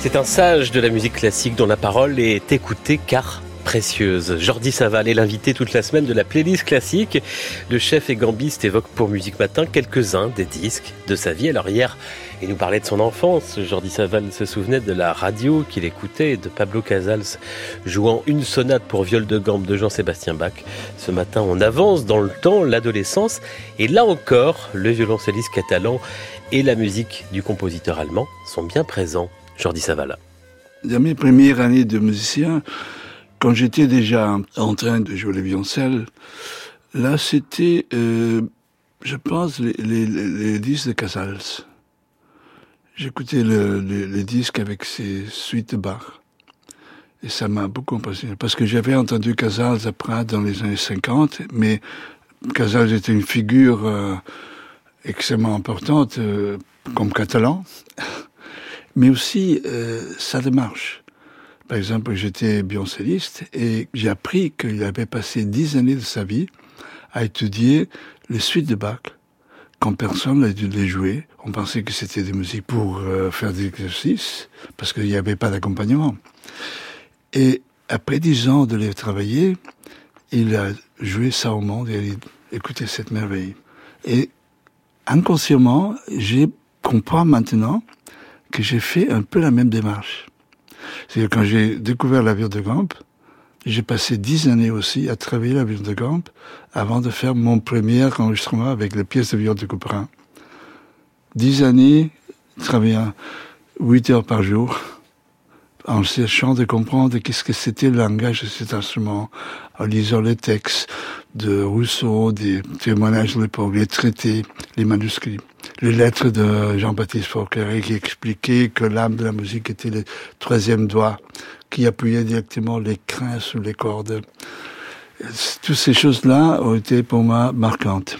C'est un sage de la musique classique dont la parole est écoutée car Jordi Saval est l'invité toute la semaine de la playlist classique. Le chef et gambiste évoque pour Musique Matin quelques-uns des disques de sa vie. Alors hier, il nous parlait de son enfance. Jordi Saval se souvenait de la radio qu'il écoutait de Pablo Casals jouant une sonate pour viol de gambe de Jean-Sébastien Bach. Ce matin, on avance dans le temps, l'adolescence. Et là encore, le violoncelliste catalan et la musique du compositeur allemand sont bien présents. Jordi Saval. Dans mes premières années de musicien, quand j'étais déjà en train de jouer le violoncelle, là c'était, euh, je pense, les, les, les, disques de Casals. J'écoutais le, le, disque avec ses suites Bach. Et ça m'a beaucoup impressionné. Parce que j'avais entendu Casals après dans les années 50, mais Casals était une figure euh, extrêmement importante euh, comme catalan, mais aussi euh, sa démarche. Par exemple, j'étais violoncelliste et j'ai appris qu'il avait passé dix années de sa vie à étudier les suites de Bach. Quand personne n'a dû les jouer, on pensait que c'était des musiques pour euh, faire des exercices, parce qu'il n'y avait pas d'accompagnement. Et après dix ans de les travailler, il a joué ça au monde et a écouté cette merveille. Et inconsciemment, j'ai comprends maintenant que j'ai fait un peu la même démarche. C'est quand j'ai découvert l'avion de Gamp, j'ai passé dix années aussi à travailler l'avion de Gamp avant de faire mon premier enregistrement avec les pièces de viol de Couperin. Dix années, travaillant huit heures par jour, en cherchant de comprendre qu'est-ce que c'était le langage de cet instrument, en lisant les textes de Rousseau, des témoignages de l'époque, les traités, les manuscrits les lettres de Jean-Baptiste Fauquet qui expliquait que l'âme de la musique était le troisième doigt qui appuyait directement les crins sous les cordes. Toutes ces choses-là ont été pour moi marquantes.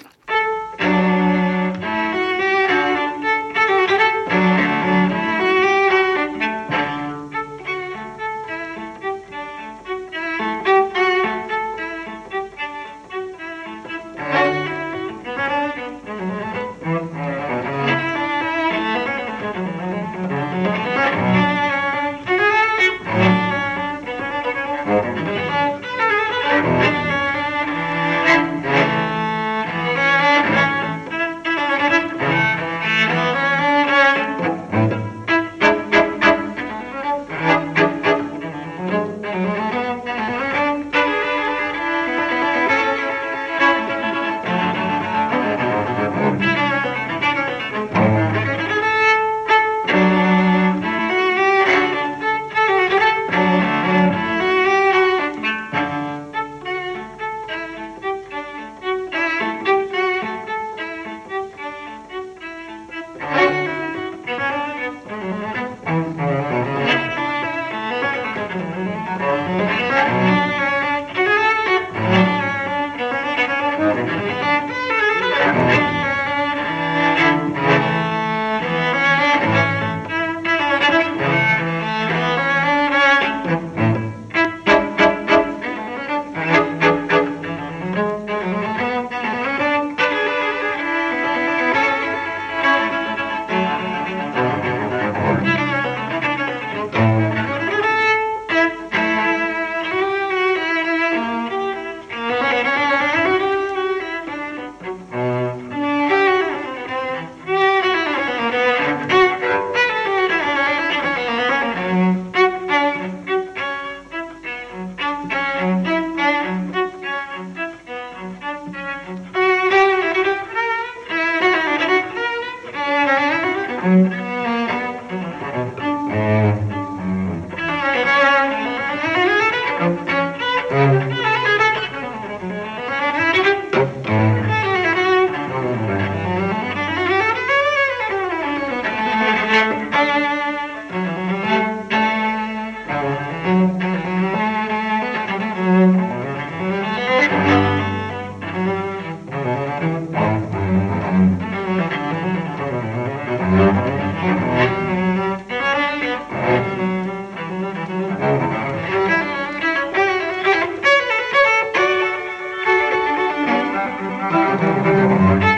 Música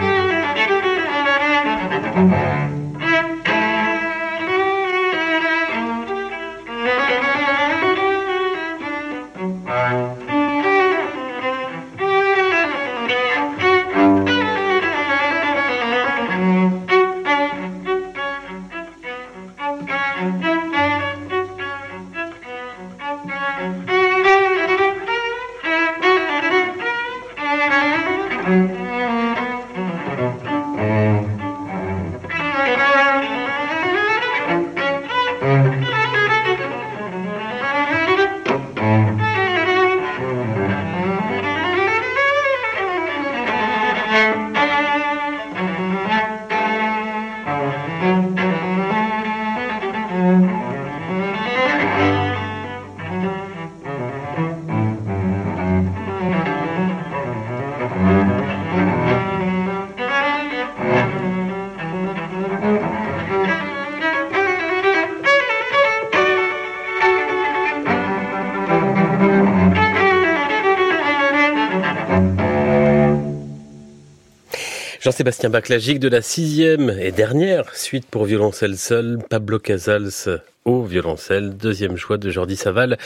Jean-Sébastien Bach, de la sixième et dernière suite pour violoncelle seul, Pablo Casals au violoncelle, deuxième choix de Jordi Saval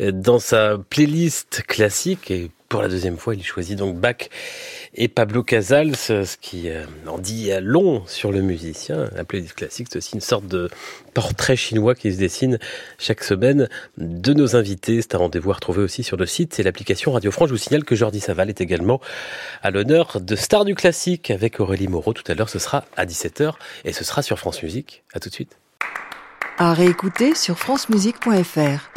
dans sa playlist classique. Et pour la deuxième fois il choisit donc Bach et Pablo Casals, ce qui euh, en dit long sur le musicien. La playlist classique, c'est aussi une sorte de portrait chinois qui se dessine chaque semaine de nos invités. C'est un rendez-vous à retrouver aussi sur le site et l'application Radio France. Je vous signale que Jordi Saval est également à l'honneur de Star du classique avec Aurélie Moreau. Tout à l'heure, ce sera à 17h et ce sera sur France Musique. À tout de suite. À réécouter sur francemusique.fr.